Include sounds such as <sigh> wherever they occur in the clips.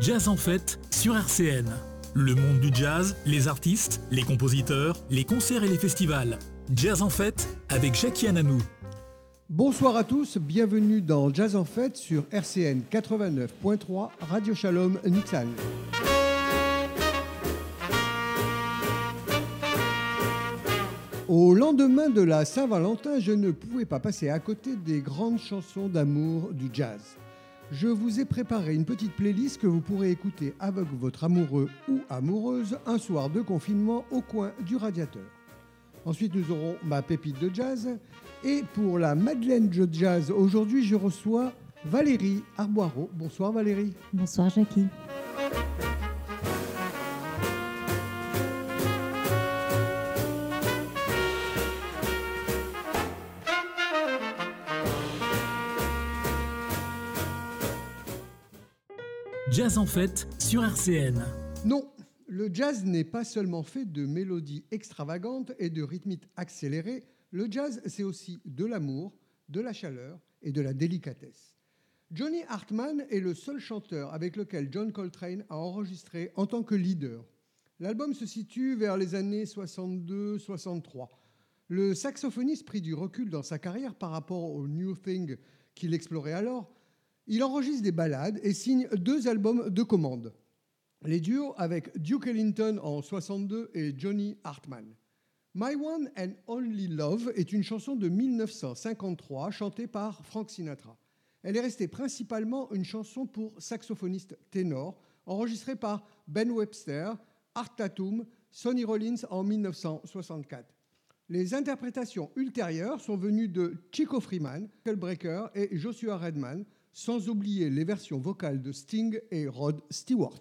Jazz en fête sur RCN. Le monde du jazz, les artistes, les compositeurs, les concerts et les festivals. Jazz en fête avec Jackie Ananou. Bonsoir à tous, bienvenue dans Jazz en fête sur RCN 89.3 Radio Shalom Nixal. Au lendemain de la Saint-Valentin, je ne pouvais pas passer à côté des grandes chansons d'amour du jazz. Je vous ai préparé une petite playlist que vous pourrez écouter avec votre amoureux ou amoureuse un soir de confinement au coin du radiateur. Ensuite, nous aurons ma pépite de jazz. Et pour la Madeleine de Jazz, aujourd'hui, je reçois Valérie Arboireau. Bonsoir Valérie. Bonsoir Jackie. Jazz en fête sur RCN. Non, le jazz n'est pas seulement fait de mélodies extravagantes et de rythmiques accélérés. Le jazz, c'est aussi de l'amour, de la chaleur et de la délicatesse. Johnny Hartman est le seul chanteur avec lequel John Coltrane a enregistré en tant que leader. L'album se situe vers les années 62-63. Le saxophoniste prit du recul dans sa carrière par rapport au New Thing qu'il explorait alors il enregistre des ballades et signe deux albums de commande. Les duos avec Duke Ellington en 62 et Johnny Hartman. My One and Only Love est une chanson de 1953 chantée par Frank Sinatra. Elle est restée principalement une chanson pour saxophoniste ténor, enregistrée par Ben Webster, Art Tatum, Sonny Rollins en 1964. Les interprétations ultérieures sont venues de Chico Freeman, Breaker et Joshua Redman, sans oublier les versions vocales de Sting et Rod Stewart.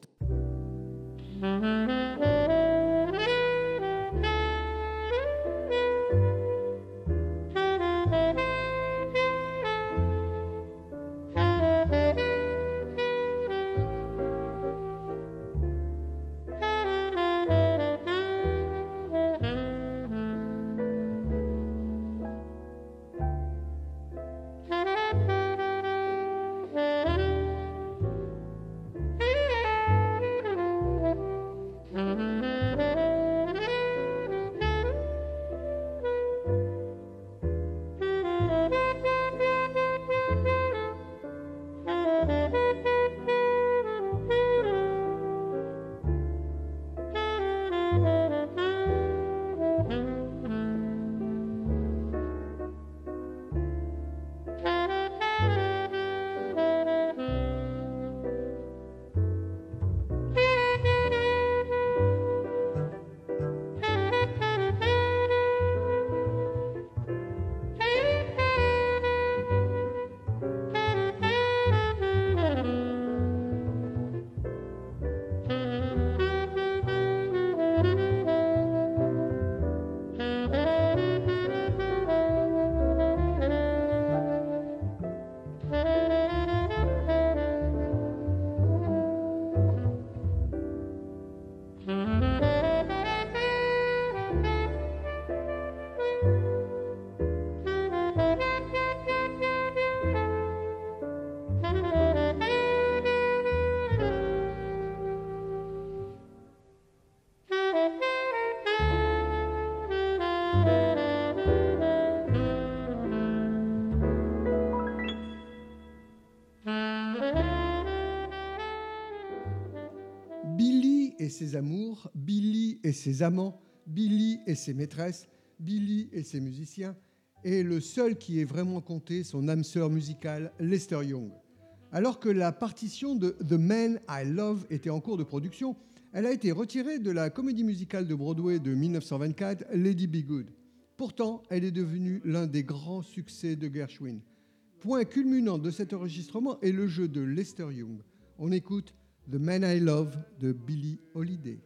Billy et ses amants, Billy et ses maîtresses, Billy et ses musiciens, et le seul qui ait vraiment compté son âme sœur musicale, Lester Young. Alors que la partition de The Man I Love était en cours de production, elle a été retirée de la comédie musicale de Broadway de 1924, Lady Be Good. Pourtant, elle est devenue l'un des grands succès de Gershwin. Point culminant de cet enregistrement est le jeu de Lester Young. On écoute The Man I Love de Billie Holiday.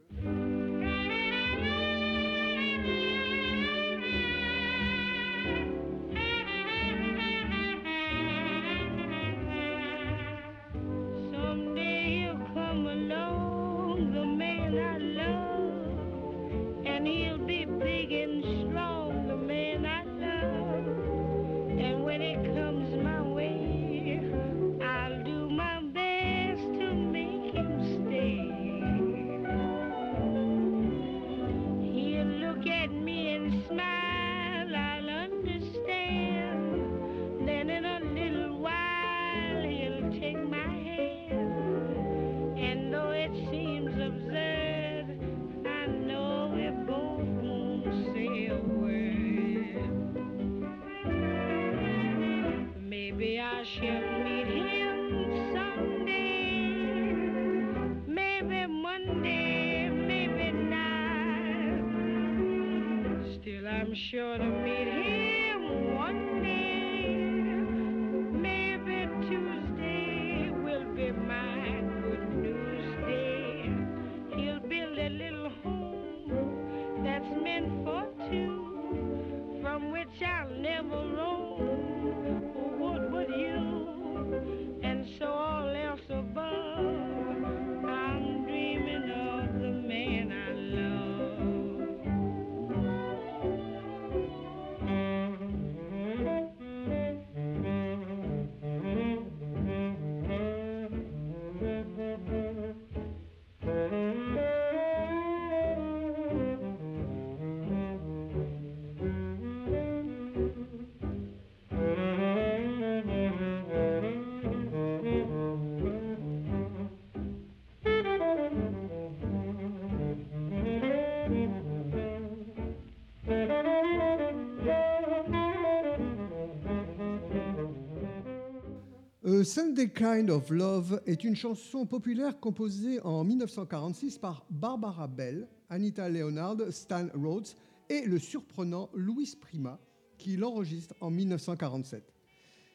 Sunday Kind of Love est une chanson populaire composée en 1946 par Barbara Bell, Anita Leonard, Stan Rhodes et le surprenant Louis Prima, qui l'enregistre en 1947.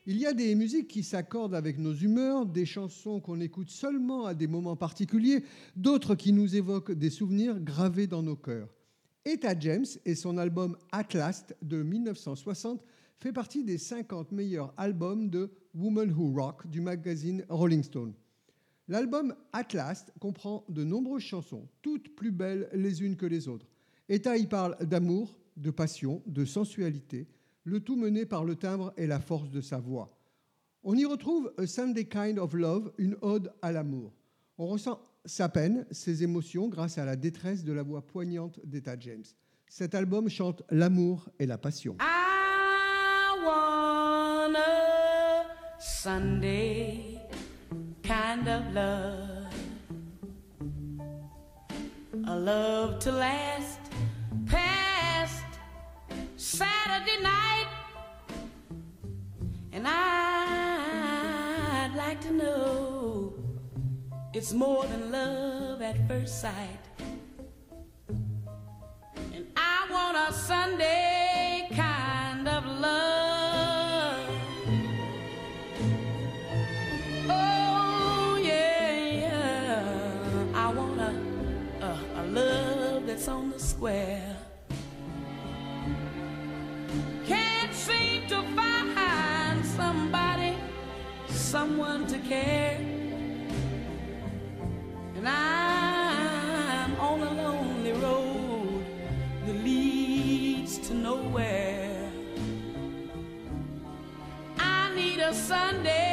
Il y a des musiques qui s'accordent avec nos humeurs, des chansons qu'on écoute seulement à des moments particuliers, d'autres qui nous évoquent des souvenirs gravés dans nos cœurs. Etta James et son album At Last de 1960 fait partie des 50 meilleurs albums de Woman Who Rock du magazine Rolling Stone. L'album At Last comprend de nombreuses chansons, toutes plus belles les unes que les autres. Etta y parle d'amour, de passion, de sensualité, le tout mené par le timbre et la force de sa voix. On y retrouve A Sunday Kind of Love, une ode à l'amour. On ressent sa peine, ses émotions grâce à la détresse de la voix poignante d'Etta James. Cet album chante l'amour et la passion. I Sunday kind of love, a love to last past Saturday night, and I'd like to know it's more than love at first sight. And I want a Sunday square. Can't seem to find somebody, someone to care. And I'm on a lonely road that leads to nowhere. I need a Sunday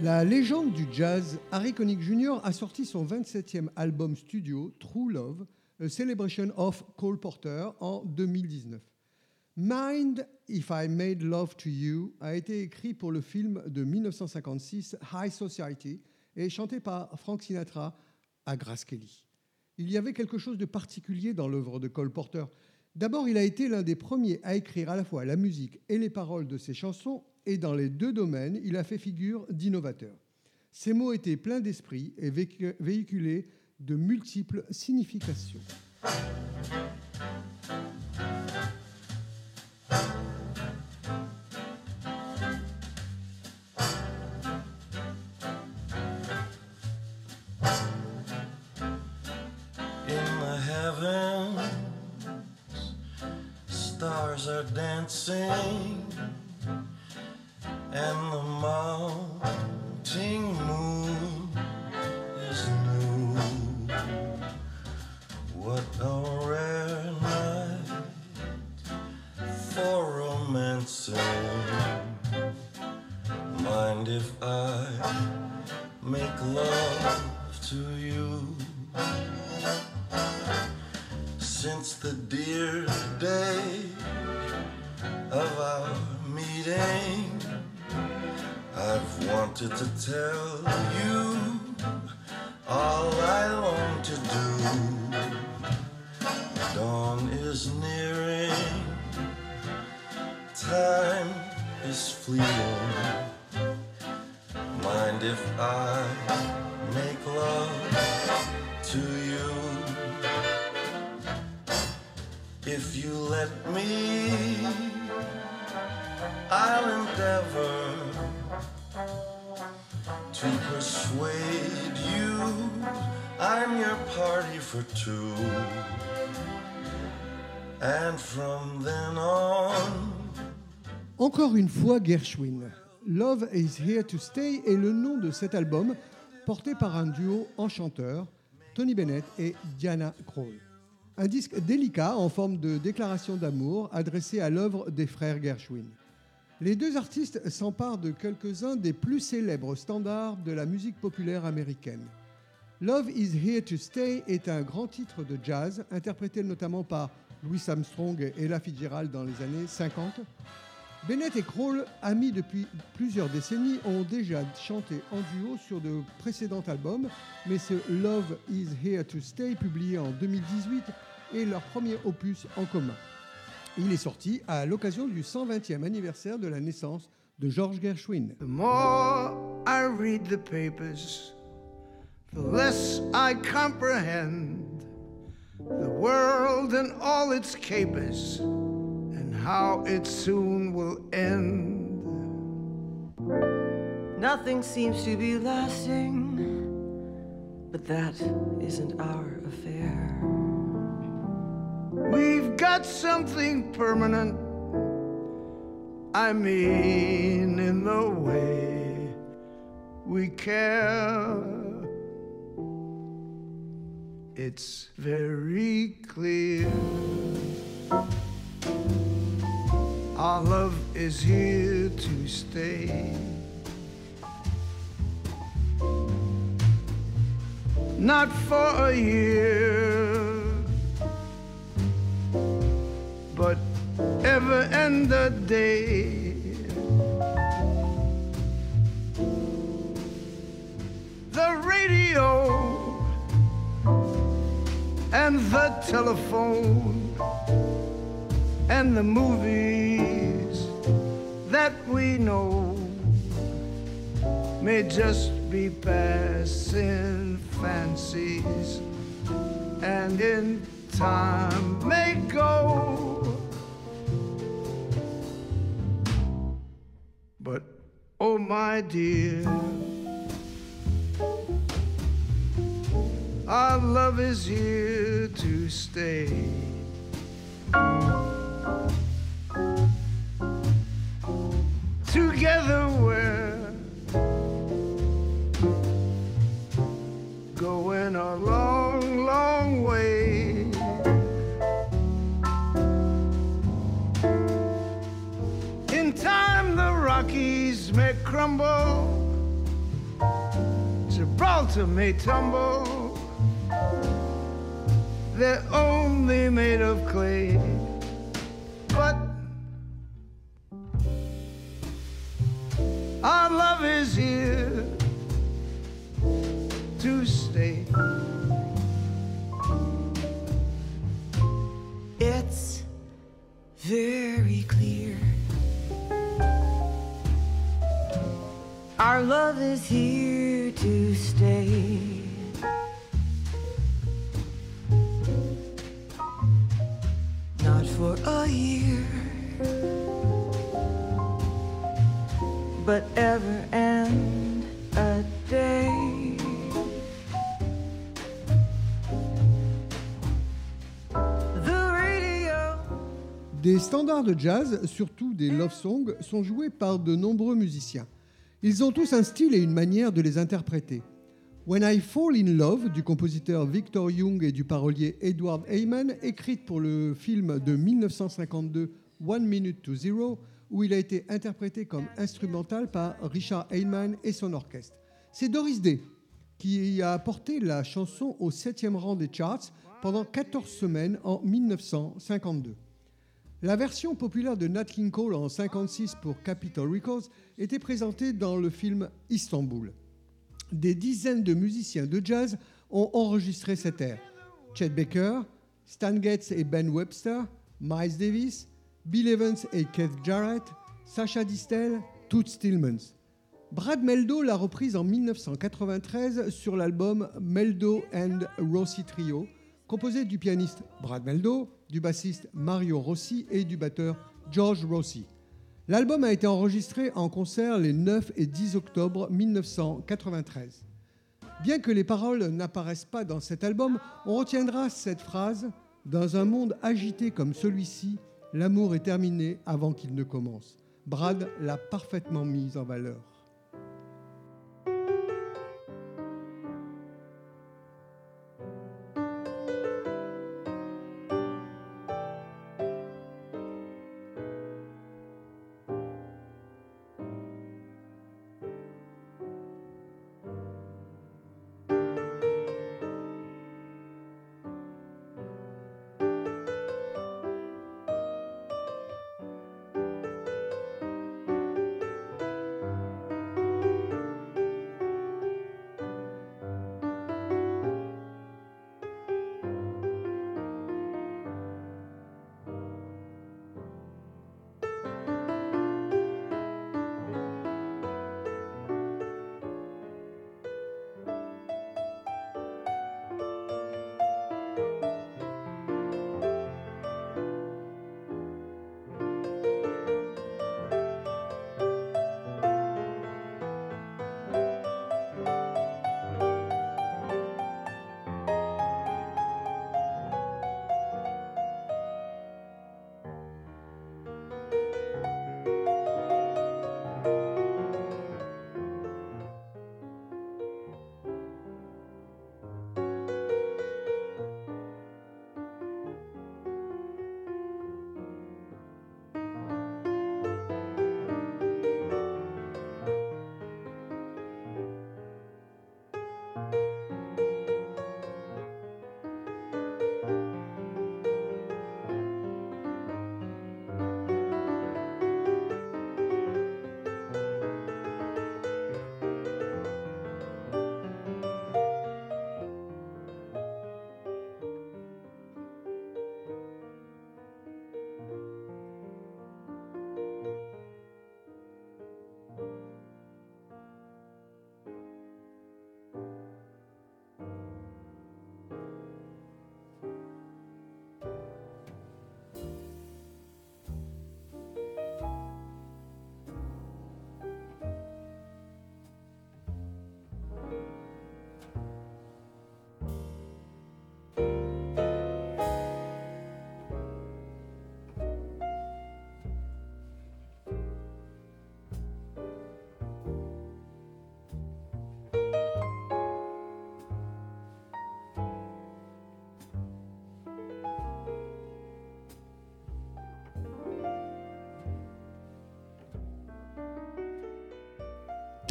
La légende du jazz, Harry Connick Jr. a sorti son 27e album studio, True Love, A Celebration of Cole Porter, en 2019. Mind If I Made Love to You a été écrit pour le film de 1956 High Society et chanté par Frank Sinatra à Grace Kelly. Il y avait quelque chose de particulier dans l'œuvre de Cole Porter. D'abord, il a été l'un des premiers à écrire à la fois la musique et les paroles de ses chansons, et dans les deux domaines, il a fait figure d'innovateur. Ses mots étaient pleins d'esprit et véhicu- véhiculaient de multiples significations. If I make love to you? If you let me, I'll endeavor to persuade you I'm your party for two. And from then on, Encore une fois, Gershwin. Love is Here to Stay est le nom de cet album, porté par un duo enchanteur, Tony Bennett et Diana Krall. Un disque délicat en forme de déclaration d'amour adressé à l'œuvre des frères Gershwin. Les deux artistes s'emparent de quelques-uns des plus célèbres standards de la musique populaire américaine. Love is Here to Stay est un grand titre de jazz, interprété notamment par Louis Armstrong et Ella Fitzgerald dans les années 50. Bennett et Kroll, amis depuis plusieurs décennies, ont déjà chanté en duo sur de précédents albums, mais ce Love is Here to Stay, publié en 2018, est leur premier opus en commun. Il est sorti à l'occasion du 120e anniversaire de la naissance de George Gershwin. The more I read the papers, the less I comprehend the world and all its capers how it soon will end. Nothing seems to be lasting, but that isn't our affair. We've got something permanent. I mean, in the way we care. It's very clear. Our love is here to stay. Not for a year but ever and a day. The radio and the telephone and the movies that we know may just be passing fancies and in time may go. But oh, my dear, our love is here to stay. Together we're going a long, long way. In time, the Rockies may crumble, Gibraltar may tumble. They're only made of clay. Our love is here to stay. It's very clear. Our love is here de jazz, surtout des love songs, sont joués par de nombreux musiciens. Ils ont tous un style et une manière de les interpréter. When I Fall in Love du compositeur Victor Young et du parolier Edward Heyman, écrite pour le film de 1952 One Minute to Zero, où il a été interprété comme instrumental par Richard Heyman et son orchestre. C'est Doris Day qui a porté la chanson au 7e rang des charts pendant 14 semaines en 1952. La version populaire de Nat King Cole en 56 pour Capitol Records était présentée dans le film Istanbul. Des dizaines de musiciens de jazz ont enregistré cette air. Chet Baker, Stan Getz et Ben Webster, Miles Davis, Bill Evans et Keith Jarrett, Sacha Distel, Toots Tillmans. Brad Meldo l'a reprise en 1993 sur l'album Meldo and Rossi Trio, composé du pianiste Brad Meldo, du bassiste Mario Rossi et du batteur George Rossi. L'album a été enregistré en concert les 9 et 10 octobre 1993. Bien que les paroles n'apparaissent pas dans cet album, on retiendra cette phrase Dans un monde agité comme celui-ci, l'amour est terminé avant qu'il ne commence. Brad l'a parfaitement mise en valeur.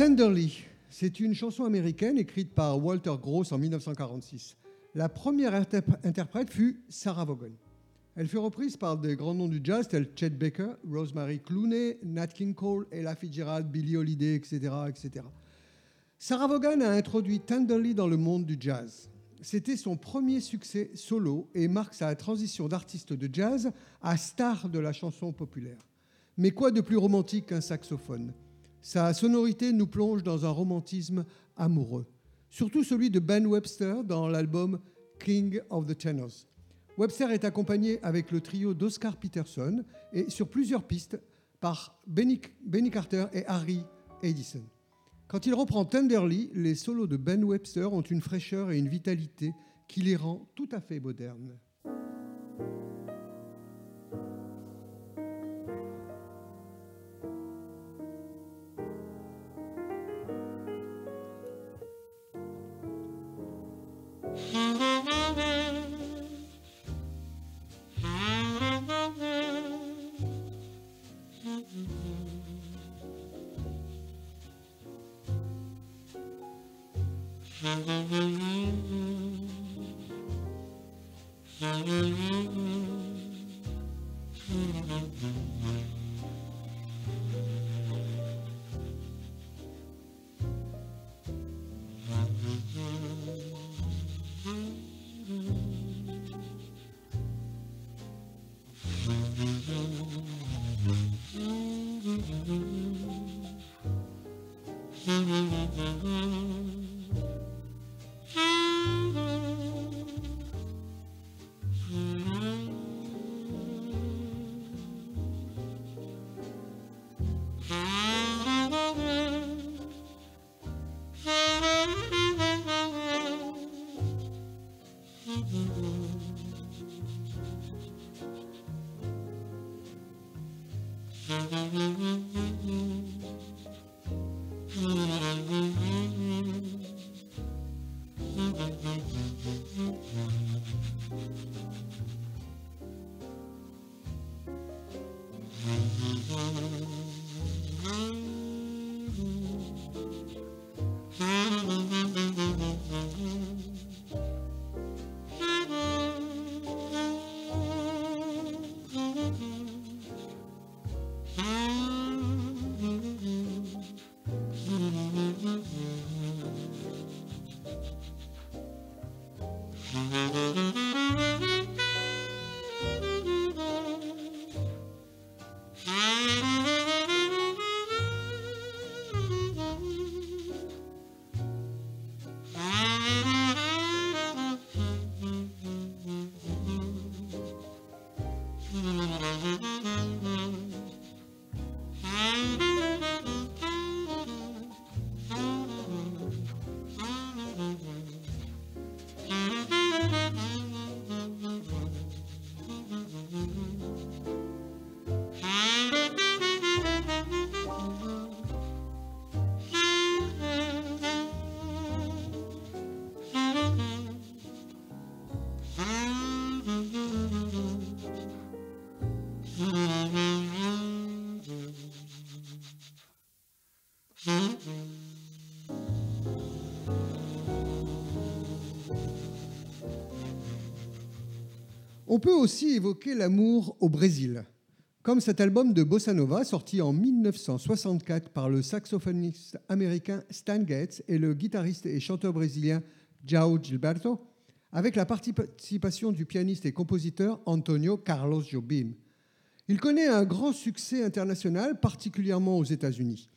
Tenderly, c'est une chanson américaine écrite par Walter Gross en 1946. La première interp- interprète fut Sarah Vaughan. Elle fut reprise par des grands noms du jazz tels Chet Baker, Rosemary Clooney, Nat King Cole, Ella Fitzgerald, Billie Holiday, etc., etc. Sarah Vaughan a introduit Tenderly dans le monde du jazz. C'était son premier succès solo et marque sa transition d'artiste de jazz à star de la chanson populaire. Mais quoi de plus romantique qu'un saxophone? Sa sonorité nous plonge dans un romantisme amoureux, surtout celui de Ben Webster dans l'album King of the Tenors. Webster est accompagné avec le trio d'Oscar Peterson et sur plusieurs pistes par Benny, Benny Carter et Harry Edison. Quand il reprend Tenderly, les solos de Ben Webster ont une fraîcheur et une vitalité qui les rend tout à fait modernes. Peut aussi évoquer l'amour au Brésil, comme cet album de Bossa Nova sorti en 1964 par le saxophoniste américain Stan Getz et le guitariste et chanteur brésilien João Gilberto, avec la participation du pianiste et compositeur Antonio Carlos Jobim. Il connaît un grand succès international, particulièrement aux États-Unis.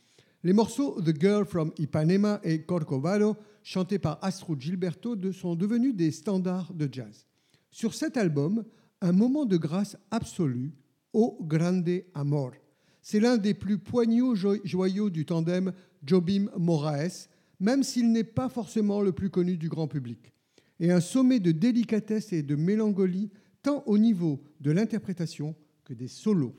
Les morceaux The Girl from Ipanema et Corcovado, chantés par Astrud Gilberto, sont devenus des standards de jazz. Sur cet album, un moment de grâce absolue, O Grande Amor. C'est l'un des plus poignaux jo- joyaux du tandem Jobim-Moraes, même s'il n'est pas forcément le plus connu du grand public. Et un sommet de délicatesse et de mélancolie, tant au niveau de l'interprétation que des solos.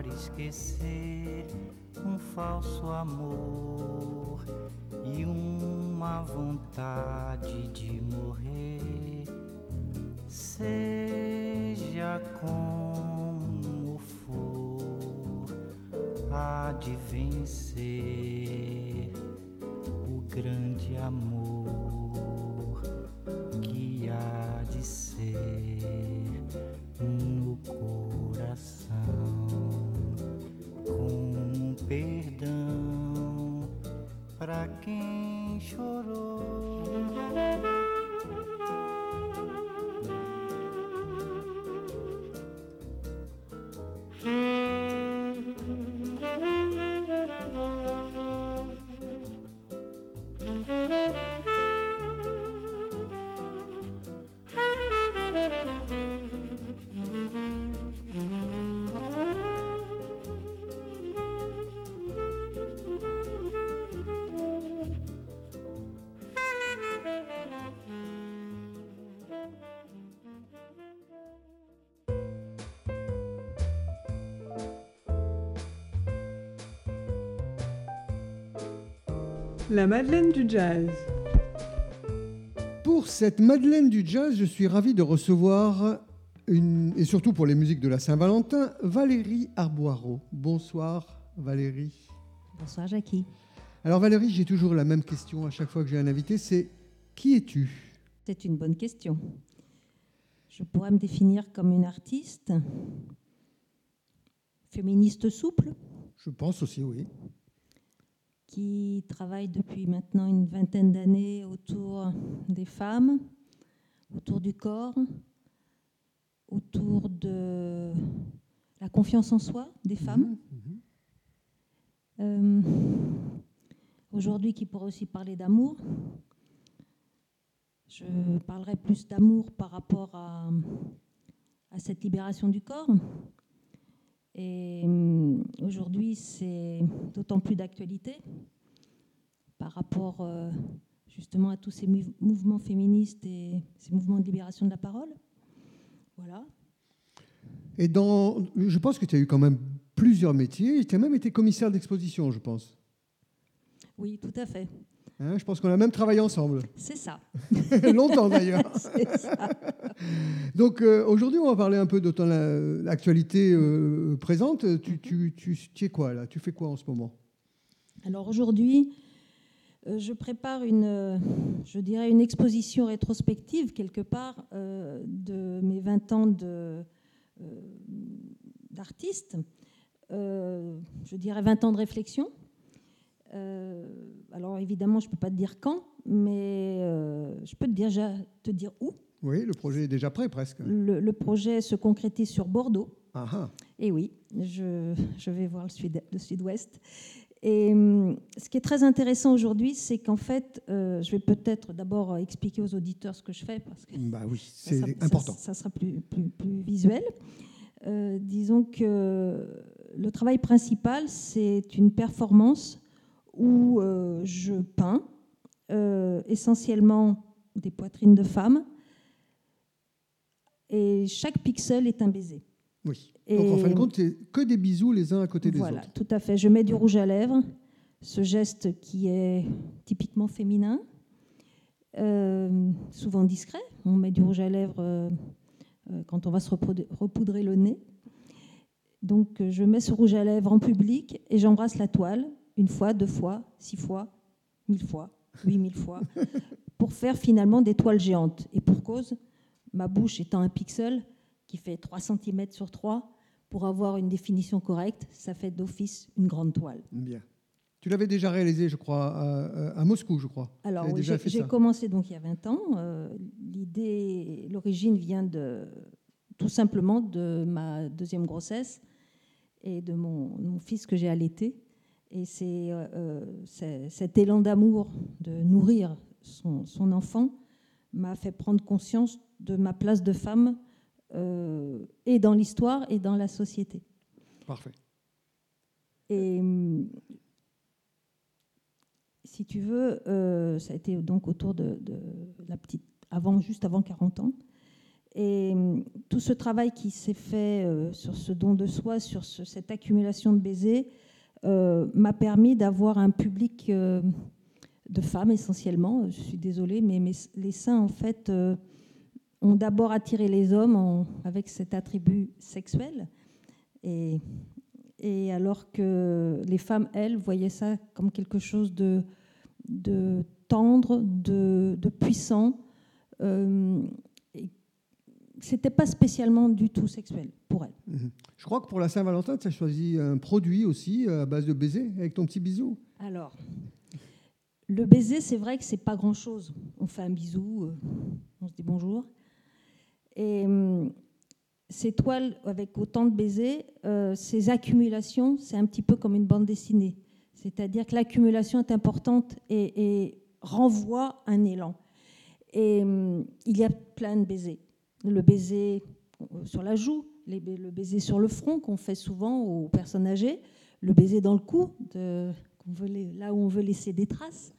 Para esquecer um falso amor e uma vontade de morrer. Seja como for, há de vencer La Madeleine du Jazz. Pour cette Madeleine du Jazz, je suis ravi de recevoir, une, et surtout pour les musiques de la Saint-Valentin, Valérie Arboireau. Bonsoir Valérie. Bonsoir Jackie. Alors Valérie, j'ai toujours la même question à chaque fois que j'ai un invité, c'est qui es-tu? C'est une bonne question. Je pourrais me définir comme une artiste, féministe souple, Je pense aussi, oui. Qui travaille depuis maintenant une vingtaine d'années autour des femmes, autour du corps, autour de la confiance en soi des femmes. Euh, Aujourd'hui, qui pourrait aussi parler d'amour. Je parlerai plus d'amour par rapport à, à cette libération du corps. Et hum, aujourd'hui, c'est d'autant plus d'actualité par rapport euh, justement à tous ces mou- mouvements féministes et ces mouvements de libération de la parole. Voilà. Et dans, je pense que tu as eu quand même plusieurs métiers. Tu as même été commissaire d'exposition, je pense. Oui, tout à fait. Hein, je pense qu'on a même travaillé ensemble. C'est ça. <laughs> Longtemps d'ailleurs. <laughs> C'est ça. Donc euh, aujourd'hui, on va parler un peu de ton euh, actualité euh, présente. Tu, tu, tu, tu es quoi là? Tu fais quoi en ce moment? Alors aujourd'hui, euh, je prépare une, je dirais une exposition rétrospective quelque part de mes 20 ans de, d'artiste. Je dirais 20 ans de réflexion. Euh, alors évidemment, je ne peux pas te dire quand, mais euh, je peux te dire, te dire où. Oui, le projet est déjà prêt presque. Le, le projet se concrétise sur Bordeaux. Ah, ah. Et oui, je, je vais voir le sud- le sud-ouest. Et hum, ce qui est très intéressant aujourd'hui, c'est qu'en fait, euh, je vais peut-être d'abord expliquer aux auditeurs ce que je fais, parce que Bah oui, c'est ça- important. Ça, sera plus, plus, plus visuel. Euh, disons que le travail principal, c'est une performance où euh, je peins euh, essentiellement des poitrines de femmes et chaque pixel est un baiser. Oui. Donc en fin de compte, c'est que des bisous les uns à côté des Voilà, autres. tout à fait. Je mets du rouge à lèvres, ce geste qui est typiquement féminin, euh, souvent discret. On met du rouge à lèvres euh, quand on va se repoudrer, le nez. Donc je mets ce rouge à lèvres en public et j'embrasse la toile une fois, deux fois, six fois, mille fois, huit mille fois, <laughs> pour faire finalement des toiles géantes. Et pour cause, ma bouche étant un pixel qui fait 3 cm sur 3, pour avoir une définition correcte, ça fait d'office une grande toile. Bien. Tu l'avais déjà réalisé, je crois, à, à Moscou, je crois. Alors, oui, j'ai commencé donc il y a 20 ans. Euh, L'idée, l'origine vient de tout simplement de ma deuxième grossesse et de mon, mon fils que j'ai allaité. Et c'est euh, euh, c'est- cet élan d'amour de nourrir son, son enfant m'a fait prendre conscience de ma place de femme euh, et dans l'histoire et dans la société. Parfait. Et si tu veux, euh, ça a été donc autour de, de la petite, avant, juste avant 40 ans. Et tout ce travail qui s'est fait euh, sur ce don de soi, sur ce- cette accumulation de baisers, m'a permis d'avoir un public euh, de femmes essentiellement. Je suis désolée, mais les seins, en fait, euh, ont d'abord attiré les hommes avec cet attribut sexuel. Et, alors que les femmes, elles, voyaient ça comme quelque chose de, tendre, de, puissant. Euh, c'était pas spécialement du tout sexuel pour elles. Mhm. Je crois que pour la Saint-Valentin, tu as choisi un produit aussi euh, à base de baiser avec ton petit bisou. Alors, le baiser, c'est vrai que c'est pas grand-chose. On fait un bisou, euh, on se dit bonjour. Et hum, ces toiles avec autant de baisers, euh, ces accumulations, c'est un petit peu comme une bande dessinée. C'est-à-dire que l'accumulation est importante et, et renvoie un élan. Et hum, il y a plein de baisers. Le baiser sur la joue, le baiser sur le front qu'on fait souvent aux personnes âgées, le baiser dans le cou, là où on veut laisser des traces.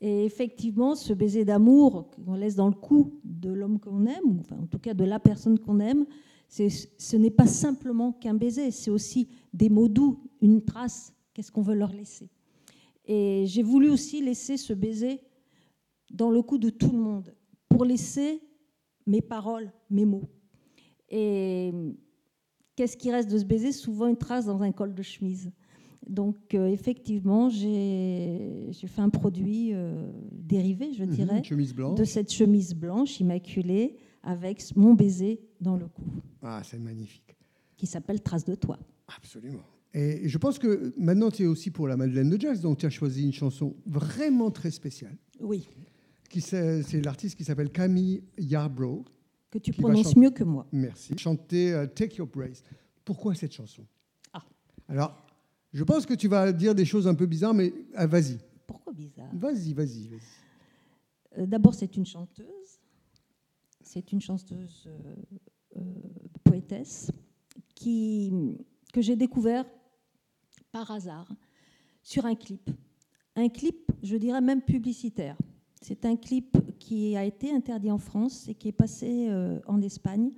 Et effectivement, ce baiser d'amour qu'on laisse dans le cou de l'homme qu'on aime, ou en tout cas de la personne qu'on aime, ce n'est pas simplement qu'un baiser, c'est aussi des mots doux, une trace. Qu'est-ce qu'on veut leur laisser Et j'ai voulu aussi laisser ce baiser dans le cou de tout le monde, pour laisser mes paroles, mes mots. Et qu'est-ce qui reste de ce baiser? Souvent une trace dans un col de chemise. Donc euh, effectivement, j'ai fait un produit euh, dérivé, je Mhm, dirais, blanche. de cette chemise blanche immaculée avec mon baiser dans le cou, Ah, c'est magnifique. qui s'appelle Trace de toi. Absolument. Et je pense que maintenant, tu es aussi pour la Madeleine de Jazz, donc tu as choisi une chanson vraiment très spéciale. Oui. C'est l'artiste qui s'appelle Camille Yarbrough. Que tu prononces mieux que moi. Merci. Chanter euh, Take Your Praise. Pourquoi cette chanson? Ah. Alors, je pense que tu vas dire des choses un peu bizarres, mais ah, vas-y. Pourquoi bizarre? Vas-y, vas-y, vas-y. Euh, D'abord, c'est une chanteuse. C'est une chanteuse euh, euh, poétesse qui, que j'ai découvert par hasard sur un clip. Un clip, je dirais même publicitaire. C'est un clip qui a été interdit en France et qui est passé euh, en Espagne.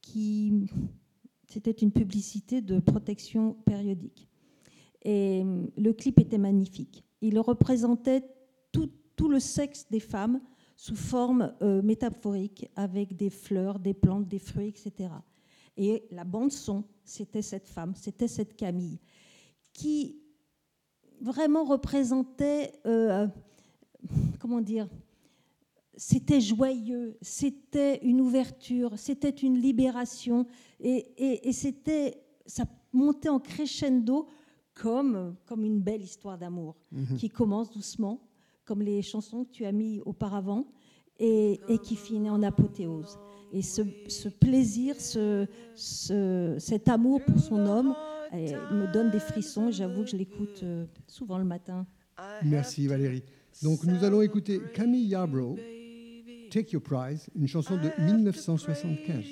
Qui, c'était une publicité de protection périodique. Et le clip était magnifique. Il représentait tout, tout le sexe des femmes sous forme euh, métaphorique, avec des fleurs, des plantes, des fruits, etc. Et la bande son, c'était cette femme, c'était cette Camille, qui vraiment représentait, euh, comment dire, c'était joyeux, c'était une ouverture, c'était une libération, et, et- et c'était, ça montait en crescendo comme, comme une belle histoire d'amour Mhm. qui commence doucement, comme les chansons que tu as mis auparavant, et, et qui finit en apothéose. Et ce, ce plaisir, ce, ce- cet amour pour son homme eh, me donne des frissons, et j'avoue que je l'écoute euh, souvent le matin. Merci Valérie. Donc nous allons écouter Camille Yarbrough, Take Your Prize, une chanson de 1975.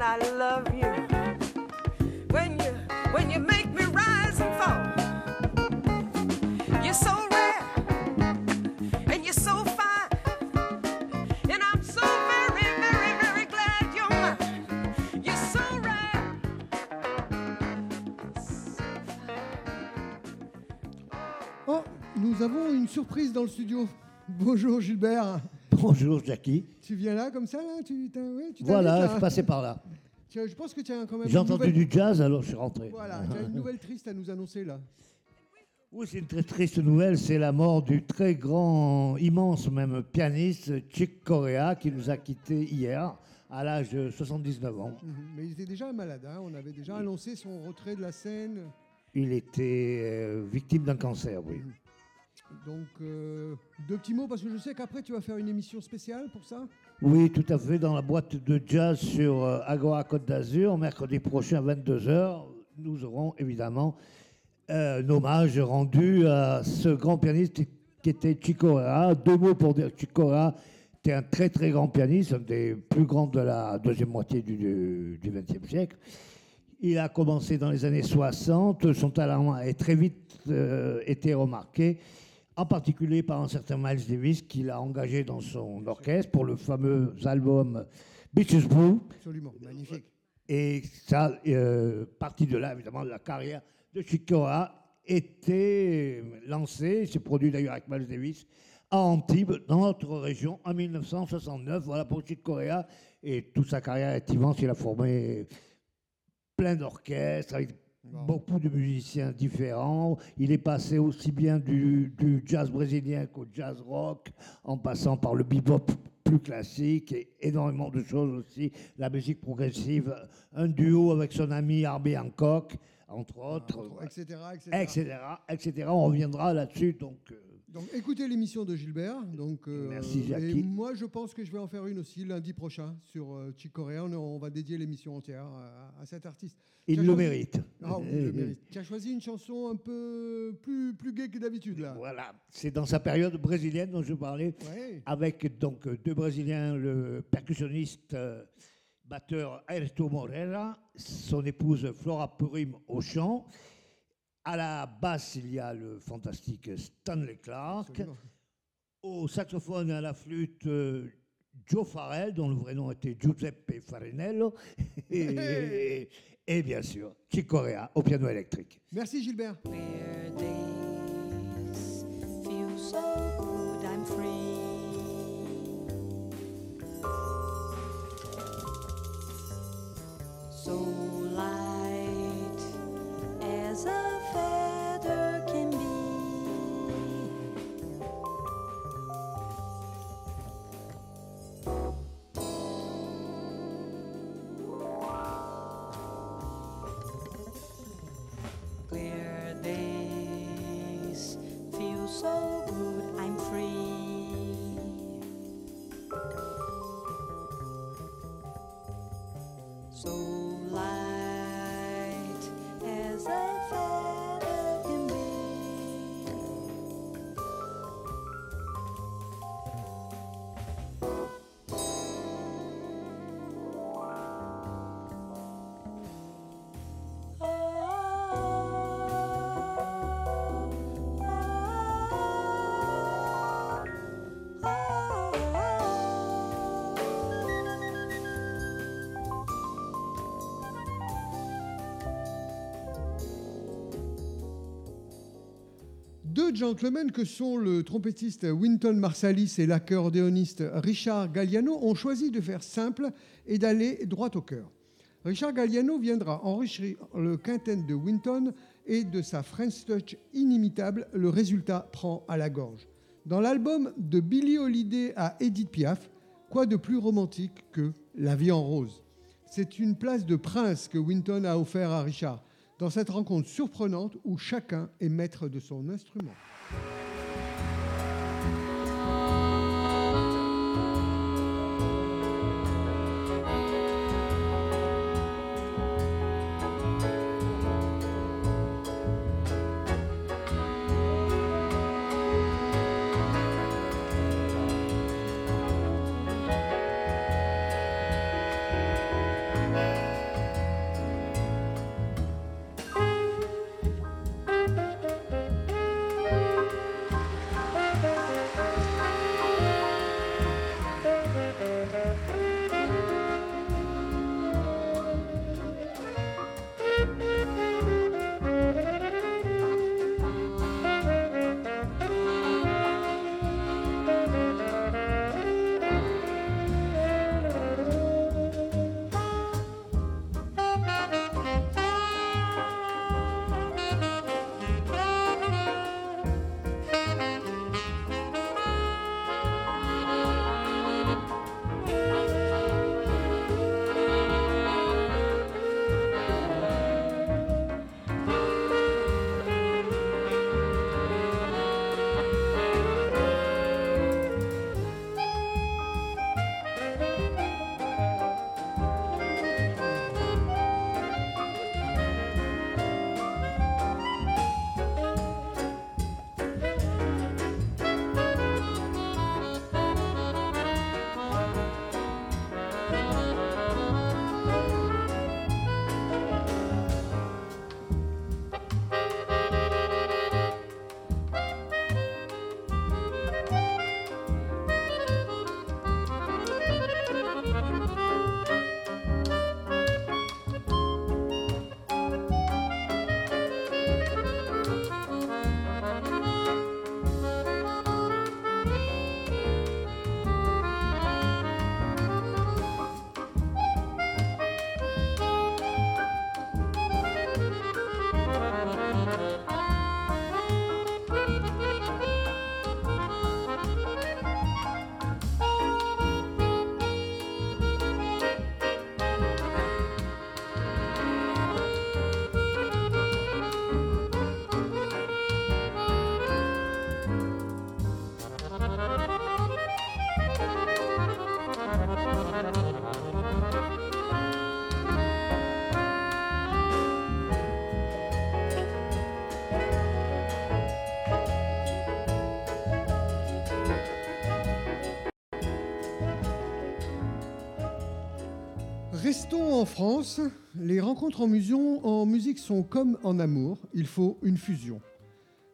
That I love you. When you when you make me rise and fall. You're so rare and you're so fine. And I'm so very, very, very glad you're mine. You're so rare. Oh, nous avons une surprise dans le studio. Bonjour Gilbert. Bonjour Jackie. Tu viens là comme ça là tu, ouais, tu Voilà, là je passais par là. Je pense que tu as quand même. J'ai entendu nouvelle- du jazz, alors je suis rentré. Voilà, tu as une nouvelle triste à nous annoncer là. Oui, c'est une très triste nouvelle, c'est la mort du très grand, immense même pianiste Chick Corea qui nous a quittés hier à l'âge de 79 ans. Mhm. Mais il était déjà malade, hein, on avait déjà annoncé son retrait de la scène. Il était euh, victime d'un cancer, oui. Donc, euh, deux petits mots, parce que je sais qu'après tu vas faire une émission spéciale pour ça. Oui, tout à fait, dans la boîte de jazz sur euh, Agora Côte d'Azur, mercredi prochain à 22h, nous aurons évidemment euh, un hommage rendu à ce grand pianiste qui était Chico Corea. Deux mots pour dire Chico Corea était un très très grand pianiste, un des plus grands de la deuxième moitié du XXe siècle. Il a commencé dans les années 60, son talent a très vite euh, été remarqué, en particulier par un certain Miles Davis qu'il a engagé dans son orchestre pour le fameux album Beaches Blue. Absolument, magnifique. Et ça, euh, partie de là, évidemment, la carrière de Chicoa était lancée, s'est produit d'ailleurs avec Miles Davis, à Antibes, dans notre région, en 1969. Voilà pour Chick Corea. Et toute sa carrière est immense. Il a formé plein d'orchestres avec beaucoup de musiciens différents. Il est passé aussi bien du, du jazz brésilien qu'au jazz rock, en passant par le bebop plus classique et énormément de choses aussi. La musique progressive, un duo avec son ami Herbie Hancock, entre autres, etc., etc. etc., etc. On reviendra là-dessus. Donc, euh, Donc écoutez l'émission de Gilbert. Donc, euh, Merci, Et Jackie. moi je pense que je vais en faire une aussi lundi prochain sur euh, Chick Corea. On, on va dédier l'émission entière à, à cet artiste. Il le choisi- mérite. Ah oui, il le mérite. Tu as choisi une chanson un peu plus, plus gaie que d'habitude là. Voilà, c'est dans sa période brésilienne dont je parlais, Ouais. avec donc deux Brésiliens, le percussionniste euh, batteur Ayrton Moreira, son épouse Flora Purim au chant. À la basse, il y a le fantastique Stanley Clark. Absolument. Au saxophone et à la flûte, euh, Joe Farrell, dont le vrai nom était Giuseppe Farinello. <laughs> et, et bien sûr, Chick Corea au piano électrique. Merci Gilbert. Gentlemen que sont le trompettiste Winton Marsalis et l'accordéoniste Richard Galliano ont choisi de faire simple et d'aller droit au cœur. Richard Galliano viendra enrichir le quintet de Winton et de sa French touch inimitable, le résultat prend à la gorge. Dans l'album de Billie Holiday à Edith Piaf, quoi de plus romantique que La vie en rose? C'est une place de prince que Winton a offert à Richard, dans cette rencontre surprenante où chacun est maître de son instrument. Restons en France. Les rencontres en, musique sont comme en amour. Il faut une fusion.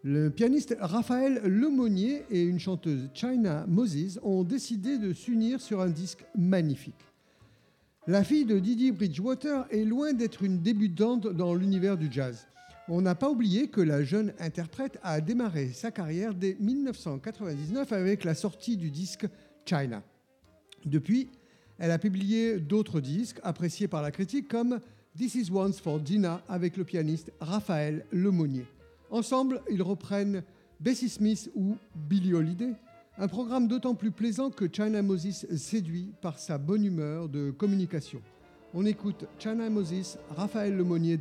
Le pianiste Raphaël Lemonnier et une chanteuse China Moses ont décidé de s'unir sur un disque magnifique. La fille de Didi Bridgewater est loin d'être une débutante dans l'univers du jazz. On n'a pas oublié que la jeune interprète a démarré sa carrière dès 1999 avec la sortie du disque China. Depuis, elle a publié d'autres disques appréciés par la critique comme This Is Once for Dina avec le pianiste Raphaël Lemonnier. Ensemble, ils reprennent Bessie Smith ou Billie Holiday, un programme d'autant plus plaisant que China Moses séduit par sa bonne humeur de communication. On écoute China Moses, Raphaël Lemonnier.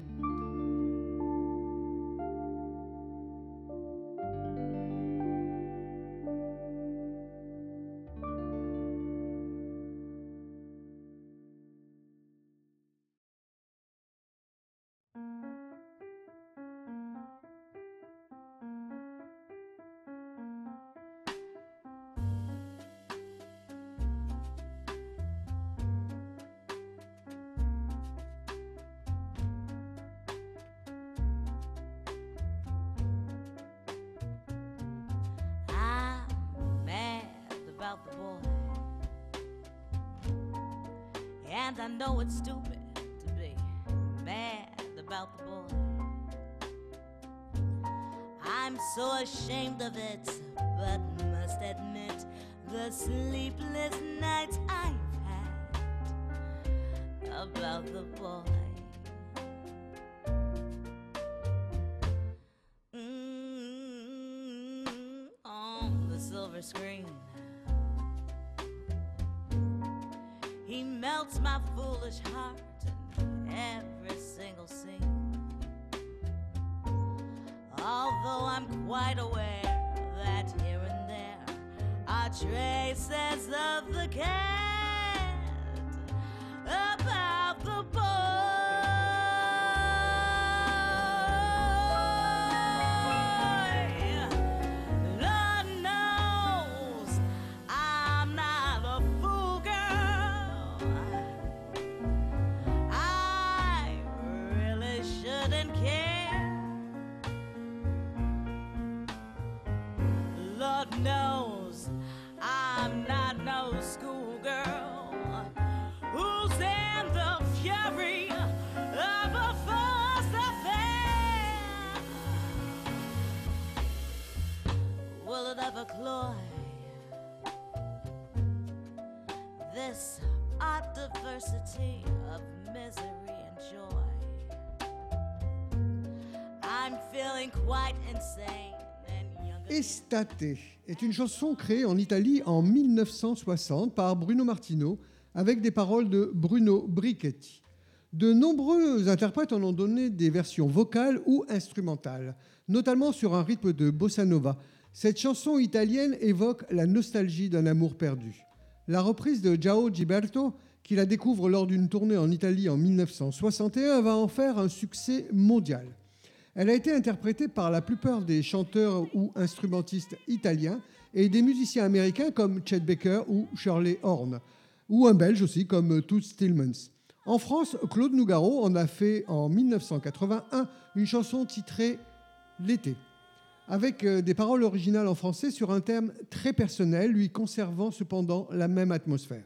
And I know it's stupid to be mad about the boy. I'm so ashamed of it, but must admit the sleepless nights I've had about the boy. Estate est une chanson créée en Italie en 1960 par Bruno Martino avec des paroles de Bruno Brichetti. De nombreux interprètes en ont donné des versions vocales ou instrumentales, notamment sur un rythme de bossa nova. Cette chanson italienne évoque la nostalgie d'un amour perdu. La reprise de Giao Gilberto, qui la découvre lors d'une tournée en Italie en 1961, va en faire un succès mondial. Elle a été interprétée par la plupart des chanteurs ou instrumentistes italiens et des musiciens américains comme Chet Baker ou Shirley Horn, ou un belge aussi comme Toots Stillmans. En France, Claude Nougaro en a fait en 1981 une chanson titrée L'été, avec euh, des paroles originales en français sur un thème très personnel, lui conservant cependant la même atmosphère.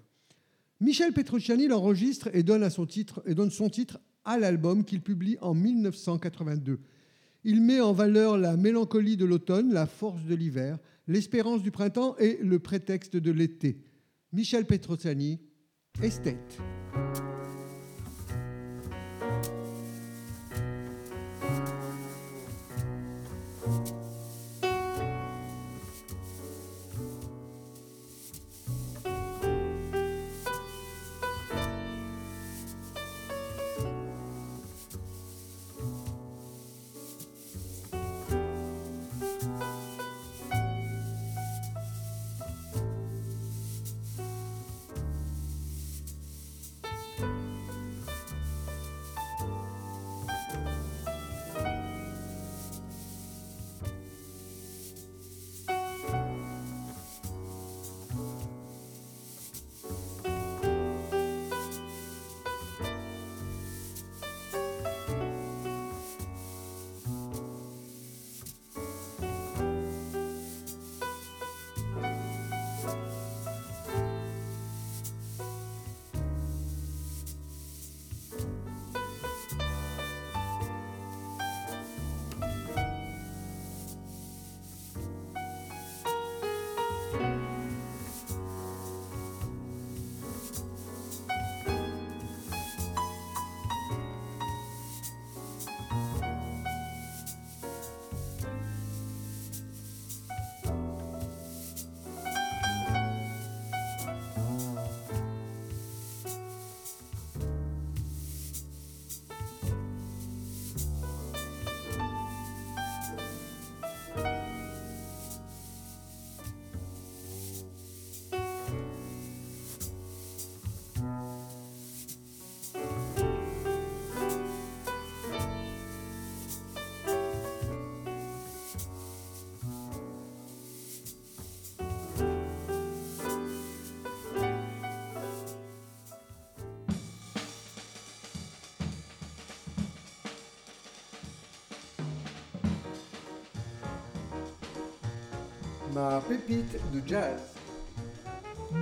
Michel Petrucciani l'enregistre et donne son titre à l'album qu'il publie en 1982. Il met en valeur la mélancolie de l'automne, la force de l'hiver, l'espérance du printemps et le prétexte de l'été. Michel Petrucciani, Estate. Pépite de jazz.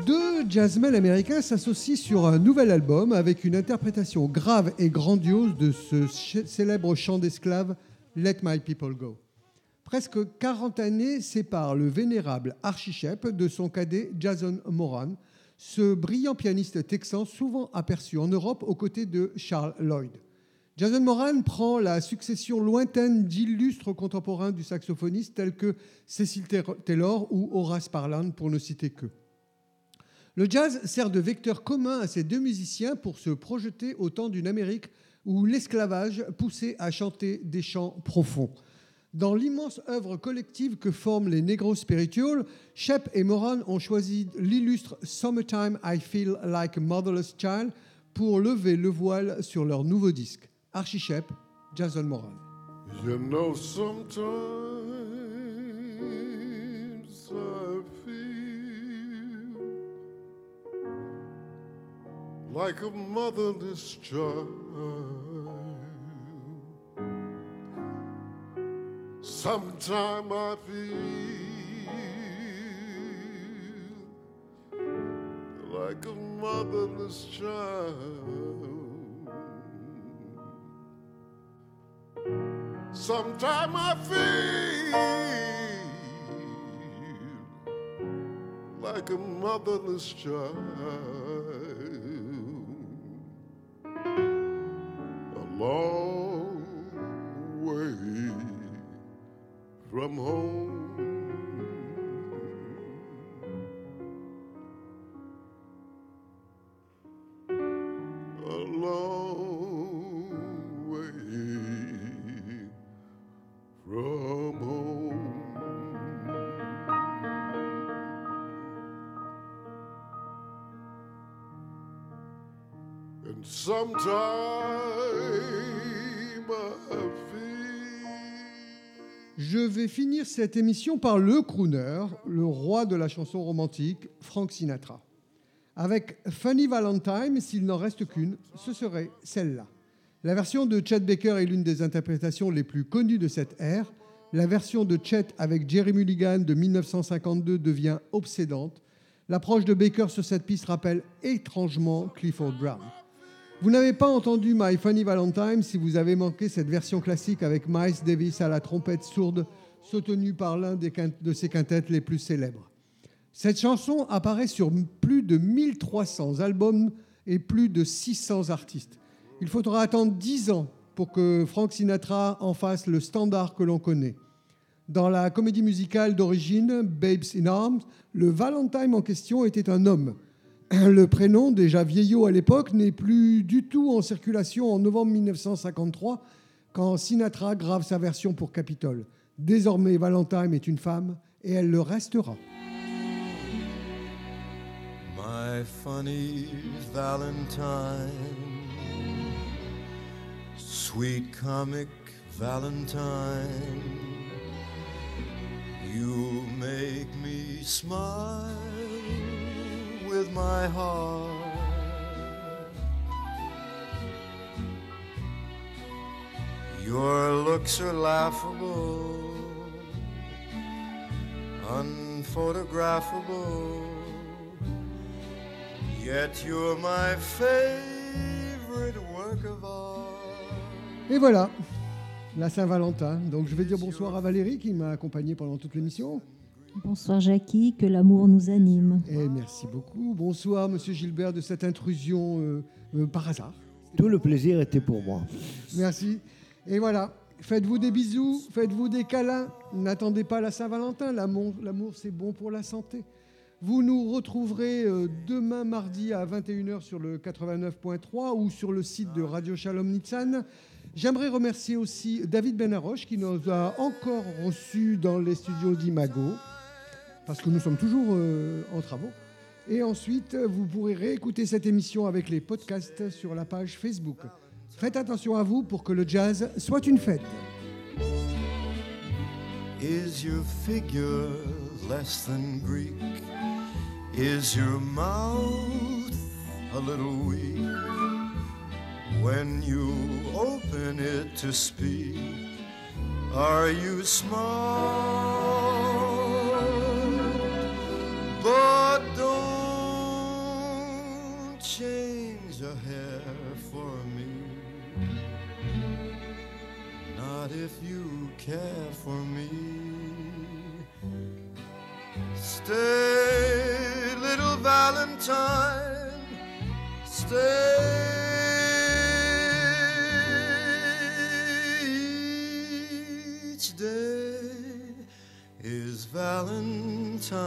Deux jazzmen américains s'associent sur un nouvel album avec une interprétation grave et grandiose de ce célèbre chant d'esclave Let My People Go. Presque 40 années séparent le vénérable archichep de son cadet Jason Moran, ce brillant pianiste texan souvent aperçu en Europe aux côtés de Charles Lloyd. Jason Moran prend la succession lointaine d'illustres contemporains du saxophoniste tels que Cecil Taylor ou Horace Parlan, pour ne citer que. Le jazz sert de vecteur commun à ces deux musiciens pour se projeter au temps d'une Amérique où l'esclavage poussait à chanter des chants profonds. Dans l'immense œuvre collective que forment les Negro Spirituals, Shep et Moran ont choisi l'illustre Summertime I Feel Like a Motherless Child pour lever le voile sur leur nouveau disque. Archie Shep, Jason Moran. You know, sometimes I feel like a motherless child. Sometimes I feel like a motherless child. Sometimes I feel like a motherless child. A long way from home. Je vais finir cette émission par le crooner, le roi de la chanson romantique, Frank Sinatra. Avec Funny Valentine, s'il n'en reste qu'une, ce serait celle-là. La version de Chet Baker est l'une des interprétations les plus connues de cette ère. La version de Chet avec Jerry Mulligan de 1952 devient obsédante. L'approche de Baker sur cette piste rappelle étrangement Clifford Brown. Vous n'avez pas entendu My Funny Valentine si vous avez manqué cette version classique avec Miles Davis à la trompette sourde, soutenue par l'un de ses quintettes les plus célèbres. Cette chanson apparaît sur plus de 1300 albums et plus de 600 artistes. Il faudra attendre 10 ans pour que Frank Sinatra en fasse le standard que l'on connaît. Dans la comédie musicale d'origine, Babes in Arms, le Valentine en question était un homme. <laughs> Le prénom, déjà vieillot à l'époque, n'est plus du tout en circulation en novembre 1953 quand Sinatra grave sa version pour Capitol. Désormais, Valentine est une femme et elle le restera. My funny Valentine, sweet comic Valentine, you make me smile with my heart. Your looks are laughable, unphotographable. Yet you're my favorite work of art. Et voilà, la Saint-Valentin. Donc je vais dire bonsoir à Valérie qui m'a accompagné pendant toute l'émission. Bonsoir Jackie, que l'amour nous anime. Et merci beaucoup. Bonsoir Monsieur Gilbert de cette intrusion euh, euh, par hasard. Tout le plaisir était pour moi. Merci. Et voilà, faites-vous des bisous, faites-vous des câlins. N'attendez pas la Saint-Valentin. L'amour, l'amour, c'est bon pour la santé. Vous nous retrouverez euh, demain mardi à 21h sur le 89.3 ou sur le site de Radio Shalom Nitsan. J'aimerais remercier aussi David Benaroche qui nous a encore reçus dans les studios d'Imago, parce que nous sommes toujours euh, en travaux. Et ensuite, vous pourrez réécouter cette émission avec les podcasts sur la page Facebook. Faites attention à vous pour que le jazz soit une fête. Is your figure less than Greek? Is your mouth a little weak? When you open it to speak, are you smart? is a hair for me. Not if you care for me. Stay, little Valentine. Stay. Each day is Valentine.